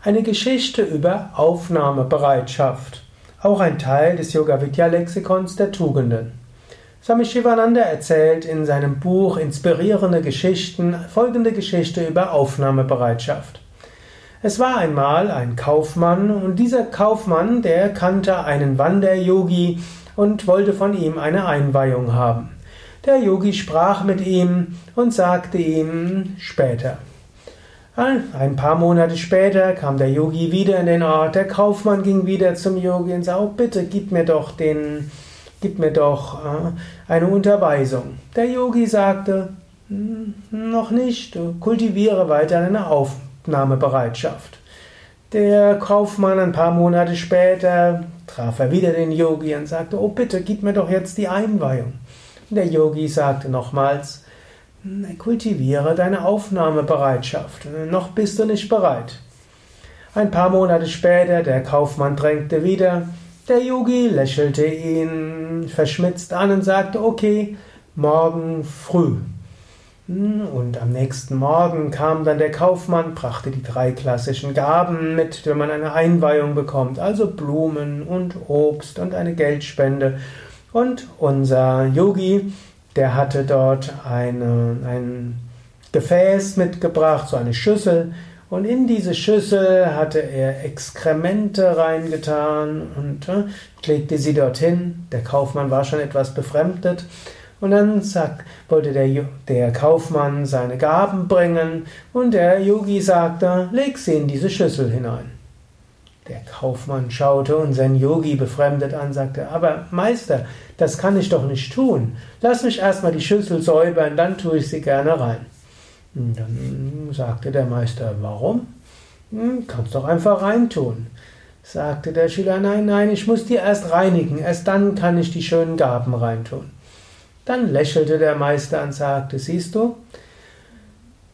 Eine Geschichte über Aufnahmebereitschaft. Auch ein Teil des Yoga Vidya Lexikons der Tugenden. Swami Shivananda erzählt in seinem Buch Inspirierende Geschichten folgende Geschichte über Aufnahmebereitschaft. Es war einmal ein Kaufmann und dieser Kaufmann, der kannte einen Wanderyogi und wollte von ihm eine Einweihung haben. Der Yogi sprach mit ihm und sagte ihm später. Ein paar Monate später kam der Yogi wieder in den Ort. Der Kaufmann ging wieder zum Yogi und sagte, oh, bitte gib mir doch den, gib mir doch äh, eine Unterweisung. Der Yogi sagte, hm, noch nicht, kultiviere weiter deine Aufnahmebereitschaft. Der Kaufmann ein paar Monate später traf er wieder den Yogi und sagte, oh bitte, gib mir doch jetzt die Einweihung. Und der Yogi sagte nochmals, Kultiviere deine Aufnahmebereitschaft. Noch bist du nicht bereit. Ein paar Monate später, der Kaufmann drängte wieder. Der Yogi lächelte ihn verschmitzt an und sagte, okay, morgen früh. Und am nächsten Morgen kam dann der Kaufmann, brachte die drei klassischen Gaben mit, wenn man eine Einweihung bekommt, also Blumen und Obst und eine Geldspende. Und unser Yogi der hatte dort eine, ein Gefäß mitgebracht, so eine Schüssel, und in diese Schüssel hatte er Exkremente reingetan und äh, legte sie dorthin. Der Kaufmann war schon etwas befremdet. Und dann sagt, wollte der, der Kaufmann seine Gaben bringen und der Yogi sagte, leg sie in diese Schüssel hinein. Der Kaufmann schaute unseren Yogi befremdet an, sagte, aber Meister, das kann ich doch nicht tun. Lass mich erstmal die Schüssel säubern, dann tue ich sie gerne rein. Und dann sagte der Meister, warum? Hm, kannst doch einfach reintun. Sagte der Schüler, nein, nein, ich muss die erst reinigen, erst dann kann ich die schönen Gaben reintun. Dann lächelte der Meister und sagte, siehst du,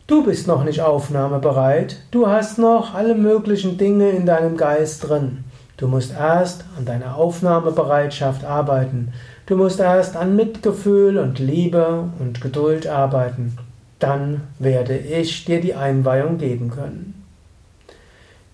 Du bist noch nicht aufnahmebereit, du hast noch alle möglichen Dinge in deinem Geist drin. Du musst erst an deiner Aufnahmebereitschaft arbeiten. Du musst erst an Mitgefühl und Liebe und Geduld arbeiten. Dann werde ich dir die Einweihung geben können.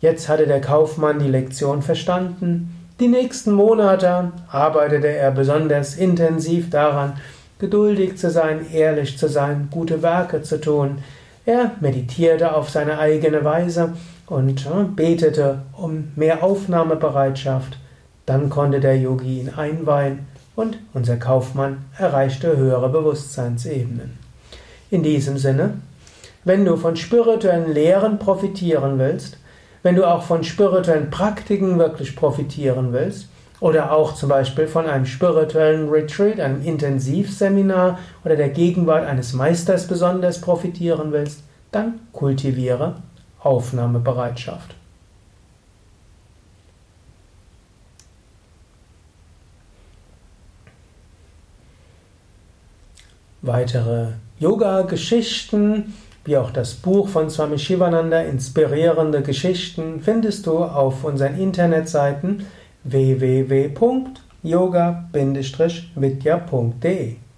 Jetzt hatte der Kaufmann die Lektion verstanden. Die nächsten Monate arbeitete er besonders intensiv daran, geduldig zu sein, ehrlich zu sein, gute Werke zu tun, er meditierte auf seine eigene Weise und betete um mehr Aufnahmebereitschaft. Dann konnte der Yogi ihn einweihen und unser Kaufmann erreichte höhere Bewusstseinsebenen. In diesem Sinne, wenn du von spirituellen Lehren profitieren willst, wenn du auch von spirituellen Praktiken wirklich profitieren willst, oder auch zum Beispiel von einem spirituellen Retreat, einem Intensivseminar oder der Gegenwart eines Meisters besonders profitieren willst, dann kultiviere Aufnahmebereitschaft. Weitere Yoga-Geschichten, wie auch das Buch von Swami Shivananda, Inspirierende Geschichten, findest du auf unseren Internetseiten www.yoga-vidya.de